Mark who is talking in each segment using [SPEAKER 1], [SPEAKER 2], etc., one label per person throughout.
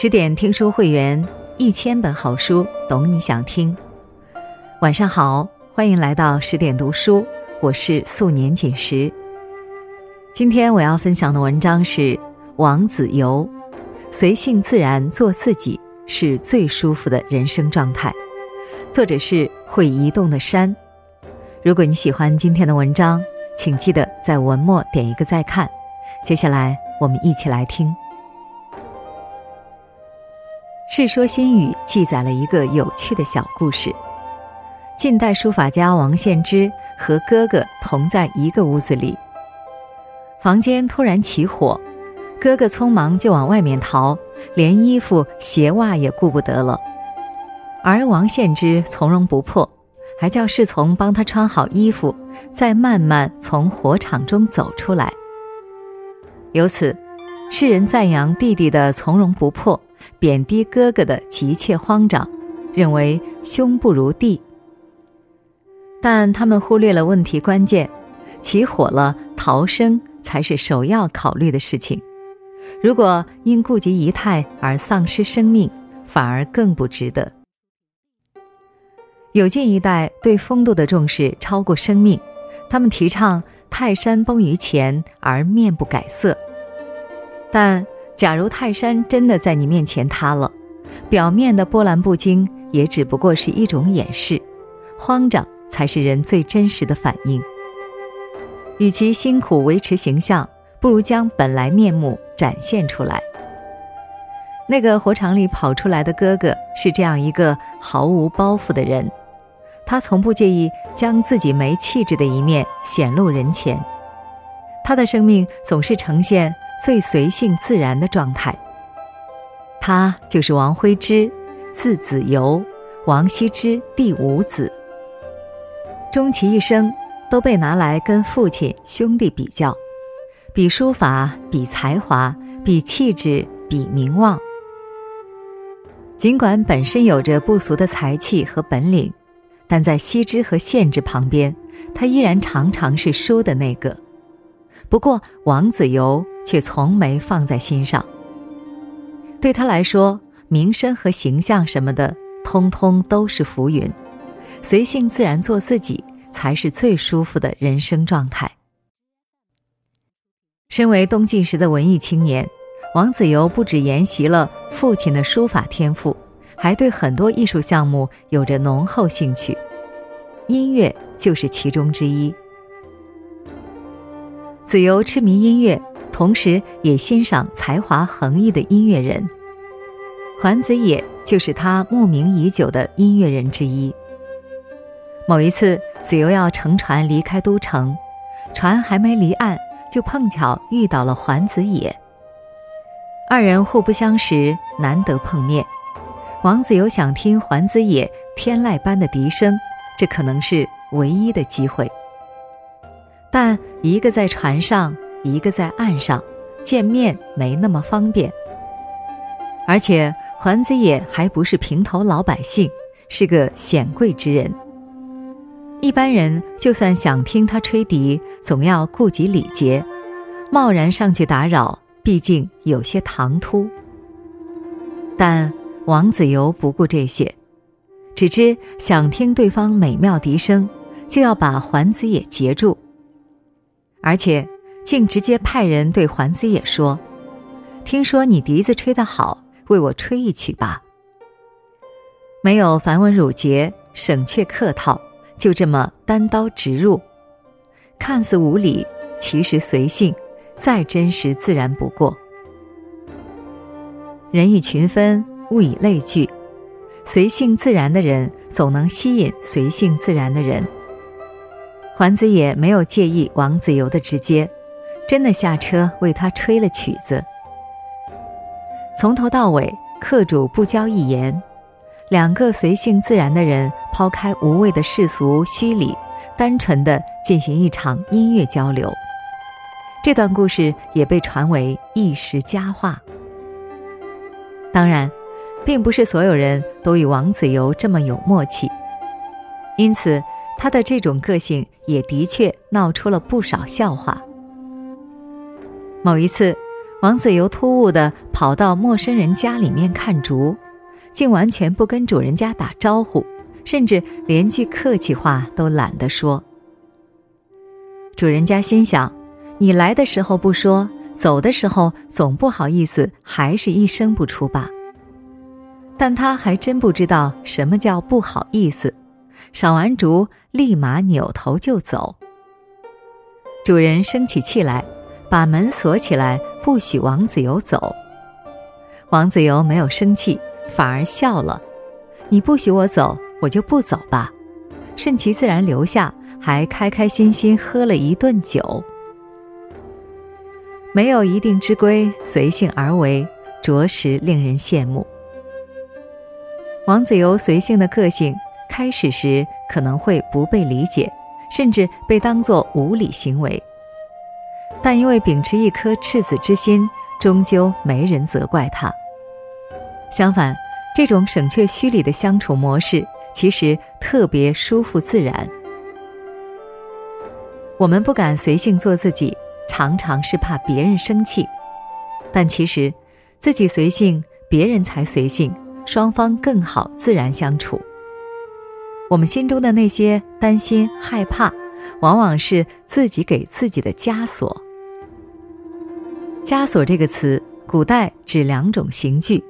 [SPEAKER 1] 十点听书会员，一千本好书，懂你想听。晚上好，欢迎来到十点读书，我是素年锦时。今天我要分享的文章是王子游，随性自然做自己是最舒服的人生状态。作者是会移动的山。如果你喜欢今天的文章，请记得在文末点一个再看。接下来我们一起来听。《世说新语》记载了一个有趣的小故事：近代书法家王献之和哥哥同在一个屋子里，房间突然起火，哥哥匆忙就往外面逃，连衣服鞋袜也顾不得了，而王献之从容不迫，还叫侍从帮他穿好衣服，再慢慢从火场中走出来。由此，世人赞扬弟弟的从容不迫。贬低哥哥的急切慌张，认为兄不如弟。但他们忽略了问题关键：起火了，逃生才是首要考虑的事情。如果因顾及仪态而丧失生命，反而更不值得。有晋一代对风度的重视超过生命，他们提倡泰山崩于前而面不改色，但。假如泰山真的在你面前塌了，表面的波澜不惊也只不过是一种掩饰，慌张才是人最真实的反应。与其辛苦维持形象，不如将本来面目展现出来。那个火场里跑出来的哥哥是这样一个毫无包袱的人，他从不介意将自己没气质的一面显露人前，他的生命总是呈现。最随性自然的状态。他就是王徽之，字子由，王羲之第五子。终其一生，都被拿来跟父亲、兄弟比较，比书法，比才华，比气质，比名望。尽管本身有着不俗的才气和本领，但在羲之和献之旁边，他依然常常是输的那个。不过，王子猷却从没放在心上。对他来说，名声和形象什么的，通通都是浮云，随性自然做自己，才是最舒服的人生状态。身为东晋时的文艺青年，王子猷不止沿袭了父亲的书法天赋，还对很多艺术项目有着浓厚兴趣，音乐就是其中之一。子猷痴迷音乐，同时也欣赏才华横溢的音乐人。桓子野就是他慕名已久的音乐人之一。某一次，子由要乘船离开都城，船还没离岸，就碰巧遇到了桓子野。二人互不相识，难得碰面。王子由想听桓子野天籁般的笛声，这可能是唯一的机会。但一个在船上，一个在岸上，见面没那么方便。而且桓子野还不是平头老百姓，是个显贵之人。一般人就算想听他吹笛，总要顾及礼节，贸然上去打扰，毕竟有些唐突。但王子猷不顾这些，只知想听对方美妙笛声，就要把桓子野截住。而且，竟直接派人对桓子野说：“听说你笛子吹得好，为我吹一曲吧。”没有繁文缛节，省却客套，就这么单刀直入，看似无礼，其实随性，再真实自然不过。人以群分，物以类聚，随性自然的人，总能吸引随性自然的人。桓子野没有介意王子猷的直接，真的下车为他吹了曲子。从头到尾，客主不交一言，两个随性自然的人抛开无谓的世俗虚礼，单纯的进行一场音乐交流。这段故事也被传为一时佳话。当然，并不是所有人都与王子猷这么有默契，因此。他的这种个性也的确闹出了不少笑话。某一次，王子猷突兀地跑到陌生人家里面看竹，竟完全不跟主人家打招呼，甚至连句客气话都懒得说。主人家心想：你来的时候不说，走的时候总不好意思，还是一声不出吧。但他还真不知道什么叫不好意思，赏完竹，立马扭头就走。主人生起气来。把门锁起来，不许王子游走。王子游没有生气，反而笑了：“你不许我走，我就不走吧。”顺其自然留下，还开开心心喝了一顿酒。没有一定之规，随性而为，着实令人羡慕。王子游随性的个性，开始时可能会不被理解，甚至被当作无理行为。但因为秉持一颗赤子之心，终究没人责怪他。相反，这种省却虚礼的相处模式，其实特别舒服自然。我们不敢随性做自己，常常是怕别人生气。但其实，自己随性，别人才随性，双方更好自然相处。我们心中的那些担心、害怕，往往是自己给自己的枷锁。枷锁这个词，古代指两种刑具。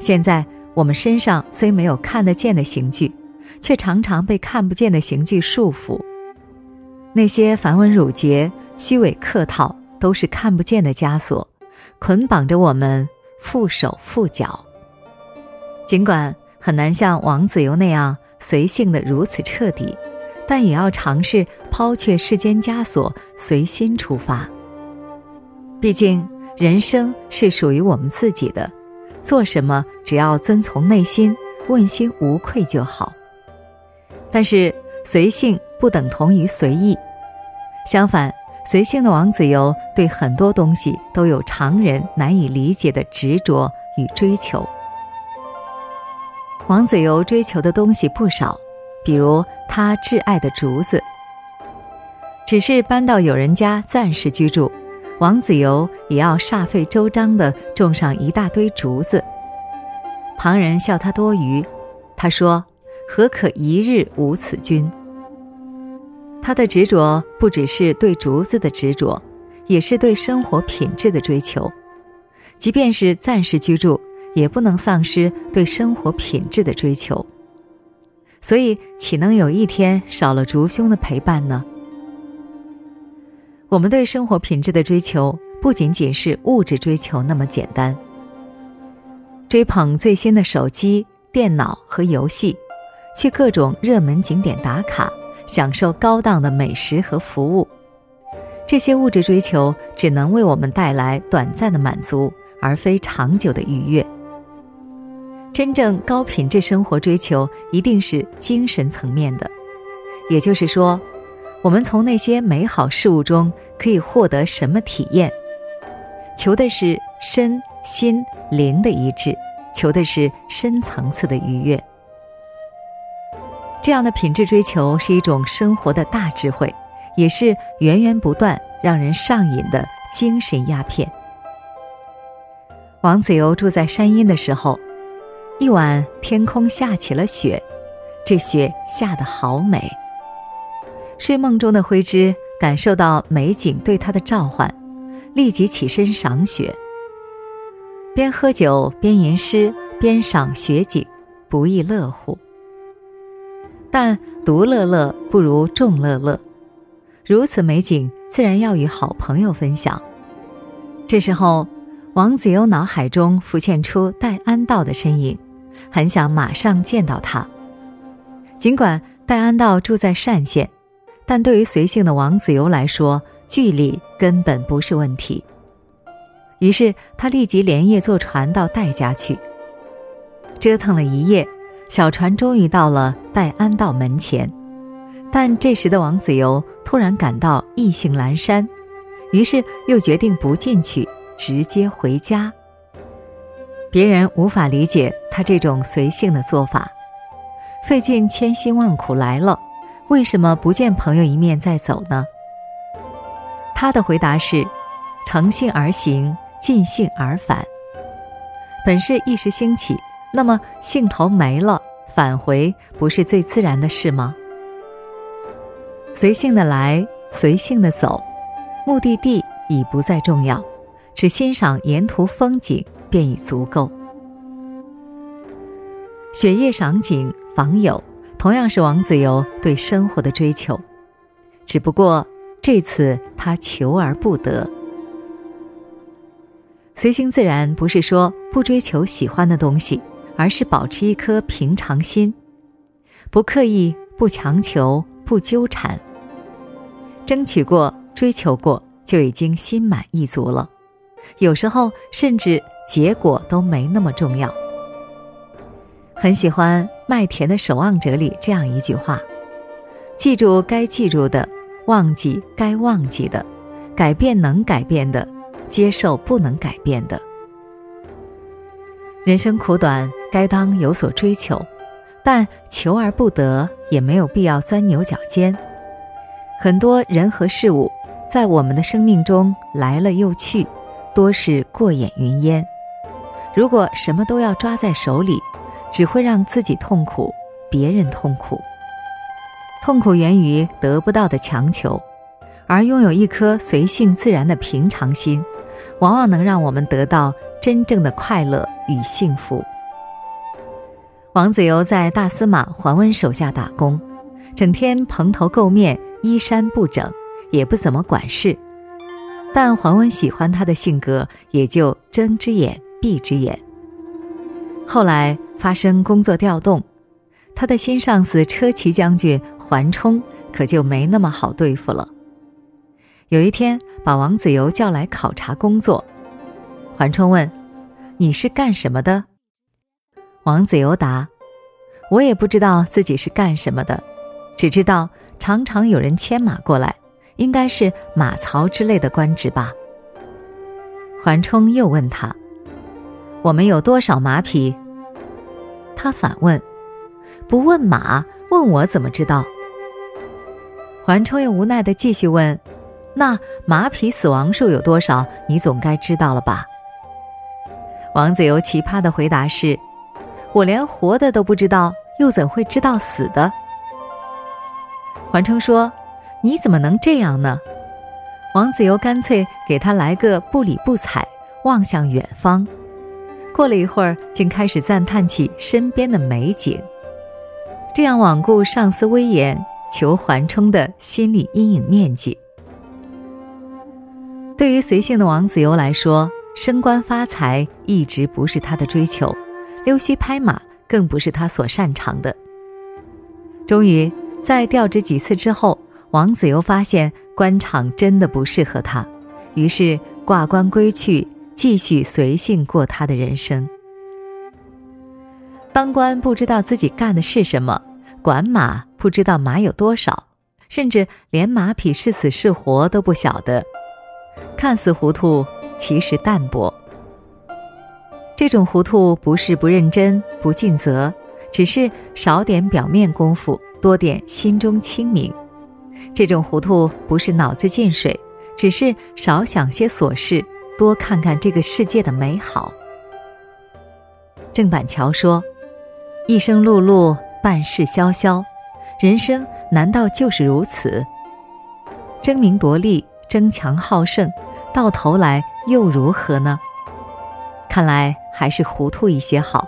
[SPEAKER 1] 现在我们身上虽没有看得见的刑具，却常常被看不见的刑具束缚。那些繁文缛节、虚伪客套，都是看不见的枷锁，捆绑着我们缚手缚脚。尽管很难像王子猷那样随性的如此彻底，但也要尝试抛却世间枷锁，随心出发。毕竟，人生是属于我们自己的，做什么只要遵从内心，问心无愧就好。但是，随性不等同于随意，相反，随性的王子猷对很多东西都有常人难以理解的执着与追求。王子猷追求的东西不少，比如他挚爱的竹子，只是搬到有人家暂时居住。王子猷也要煞费周章地种上一大堆竹子，旁人笑他多余，他说：“何可一日无此君？”他的执着不只是对竹子的执着，也是对生活品质的追求。即便是暂时居住，也不能丧失对生活品质的追求。所以，岂能有一天少了竹兄的陪伴呢？我们对生活品质的追求，不仅仅是物质追求那么简单。追捧最新的手机、电脑和游戏，去各种热门景点打卡，享受高档的美食和服务，这些物质追求只能为我们带来短暂的满足，而非长久的愉悦。真正高品质生活追求，一定是精神层面的，也就是说。我们从那些美好事物中可以获得什么体验？求的是身心灵的一致，求的是深层次的愉悦。这样的品质追求是一种生活的大智慧，也是源源不断让人上瘾的精神鸦片。王子猷住在山阴的时候，一晚天空下起了雪，这雪下得好美。睡梦中的灰之感受到美景对他的召唤，立即起身赏雪。边喝酒边吟诗边赏雪景，不亦乐乎。但独乐乐不如众乐乐，如此美景自然要与好朋友分享。这时候，王子猷脑海中浮现出戴安道的身影，很想马上见到他。尽管戴安道住在单县。但对于随性的王子猷来说，距离根本不是问题。于是他立即连夜坐船到戴家去。折腾了一夜，小船终于到了戴安道门前。但这时的王子猷突然感到意兴阑珊，于是又决定不进去，直接回家。别人无法理解他这种随性的做法，费尽千辛万苦来了。为什么不见朋友一面再走呢？他的回答是：诚信而行，尽兴而返。本是一时兴起，那么兴头没了，返回不是最自然的事吗？随性的来，随性的走，目的地已不再重要，只欣赏沿途风景便已足够。雪夜赏景访友，同样是王子猷对生活的追求，只不过这次他求而不得。随性自然不是说不追求喜欢的东西，而是保持一颗平常心，不刻意、不强求、不纠缠。争取过、追求过，就已经心满意足了。有时候甚至结果都没那么重要。很喜欢《麦田的守望者》里这样一句话：“记住该记住的，忘记该忘记的，改变能改变的。”接受不能改变的。人生苦短，该当有所追求，但求而不得，也没有必要钻牛角尖。很多人和事物，在我们的生命中来了又去，多是过眼云烟。如果什么都要抓在手里，只会让自己痛苦，别人痛苦。痛苦源于得不到的强求，而拥有一颗随性自然的平常心。往往能让我们得到真正的快乐与幸福。王子猷在大司马桓温手下打工，整天蓬头垢面、衣衫不整，也不怎么管事。但桓温喜欢他的性格，也就睁只眼闭只眼。后来发生工作调动，他的新上司车骑将军桓冲可就没那么好对付了。有一天，把王子猷叫来考察工作。桓冲问：“你是干什么的？”王子猷答：“我也不知道自己是干什么的，只知道常常有人牵马过来，应该是马槽之类的官职吧。”桓冲又问他：“我们有多少马匹？”他反问：“不问马，问我怎么知道？”桓冲又无奈的继续问。那马匹死亡数有多少？你总该知道了吧？王子游奇葩的回答是：“我连活的都不知道，又怎会知道死的？”桓冲说：“你怎么能这样呢？”王子游干脆给他来个不理不睬，望向远方。过了一会儿，竟开始赞叹起身边的美景，这样罔顾上司威严，求桓冲的心理阴影面积。对于随性的王子猷来说，升官发财一直不是他的追求，溜须拍马更不是他所擅长的。终于在调职几次之后，王子猷发现官场真的不适合他，于是挂冠归去，继续随性过他的人生。当官不知道自己干的是什么，管马不知道马有多少，甚至连马匹是死是活都不晓得。看似糊涂，其实淡泊。这种糊涂不是不认真、不尽责，只是少点表面功夫，多点心中清明。这种糊涂不是脑子进水，只是少想些琐事，多看看这个世界的美好。郑板桥说：“一生碌碌，半世萧萧，人生难道就是如此？争名夺利，争强好胜。”到头来又如何呢？看来还是糊涂一些好，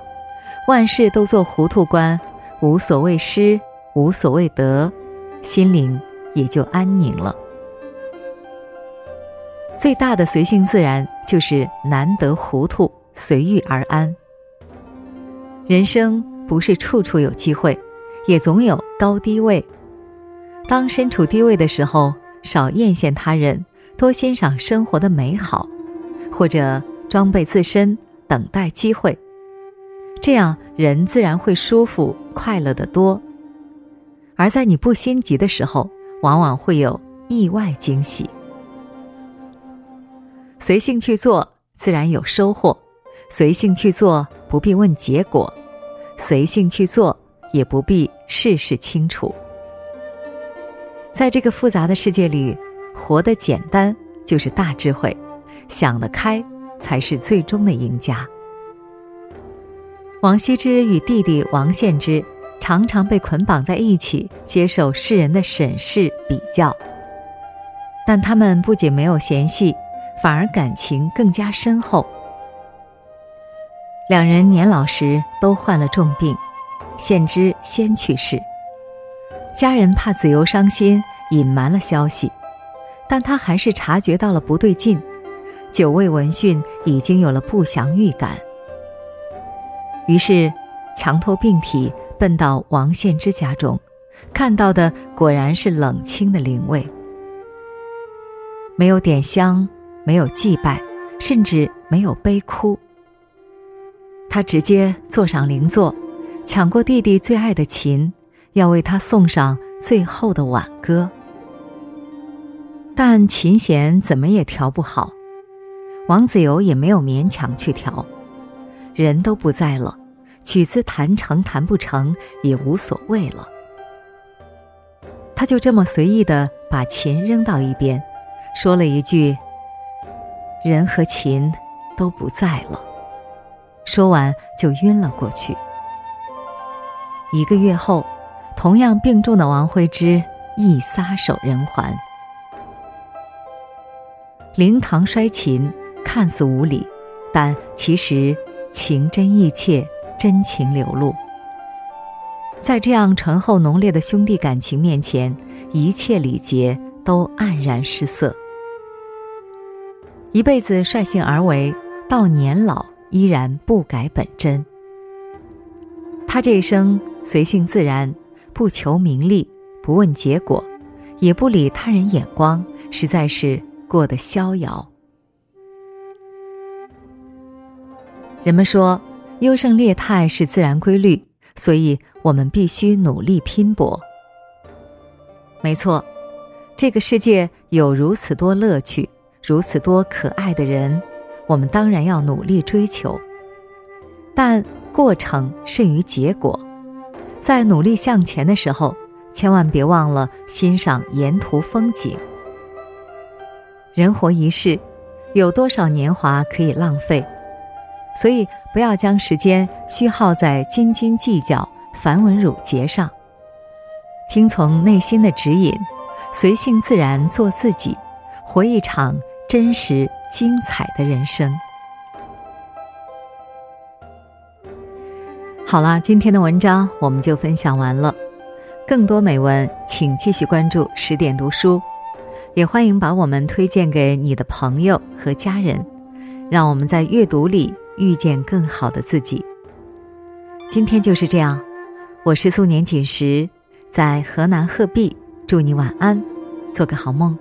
[SPEAKER 1] 万事都做糊涂官，无所谓失，无所谓得，心灵也就安宁了。最大的随性自然，就是难得糊涂，随遇而安。人生不是处处有机会，也总有高低位。当身处低位的时候，少艳羡他人。多欣赏生活的美好，或者装备自身，等待机会，这样人自然会舒服快乐的多。而在你不心急的时候，往往会有意外惊喜。随性去做，自然有收获；随性去做，不必问结果；随性去做，也不必事事清楚。在这个复杂的世界里。活得简单就是大智慧，想得开才是最终的赢家。王羲之与弟弟王献之常常被捆绑在一起，接受世人的审视比较。但他们不仅没有嫌隙，反而感情更加深厚。两人年老时都患了重病，献之先去世。家人怕子由伤心，隐瞒了消息，但他还是察觉到了不对劲，久未闻讯，已经有了不祥预感。于是，强拖病体奔到王献之家中，看到的果然是冷清的灵位，没有点香，没有祭拜，甚至没有悲哭。他直接坐上灵座，抢过弟弟最爱的琴。要为他送上最后的挽歌，但琴弦怎么也调不好，王子猷也没有勉强去调，人都不在了，曲子弹成弹不成也无所谓了。他就这么随意的把琴扔到一边，说了一句：“人和琴都不在了。”说完就晕了过去。一个月后。同样病重的王徽之亦撒手人寰。灵堂摔琴看似无礼，但其实情真意切，真情流露。在这样醇厚浓烈的兄弟感情面前，一切礼节都黯然失色。一辈子率性而为，到年老依然不改本真。他这一生随性自然。不求名利，不问结果，也不理他人眼光，实在是过得逍遥。人们说优胜劣汰是自然规律，所以我们必须努力拼搏。没错，这个世界有如此多乐趣，如此多可爱的人，我们当然要努力追求。但过程胜于结果。在努力向前的时候，千万别忘了欣赏沿途风景。人活一世，有多少年华可以浪费？所以不要将时间虚耗在斤斤计较、繁文缛节上。听从内心的指引，随性自然做自己，活一场真实精彩的人生。好了，今天的文章我们就分享完了。更多美文，请继续关注十点读书，也欢迎把我们推荐给你的朋友和家人，让我们在阅读里遇见更好的自己。今天就是这样，我是素年锦时，在河南鹤壁，祝你晚安，做个好梦。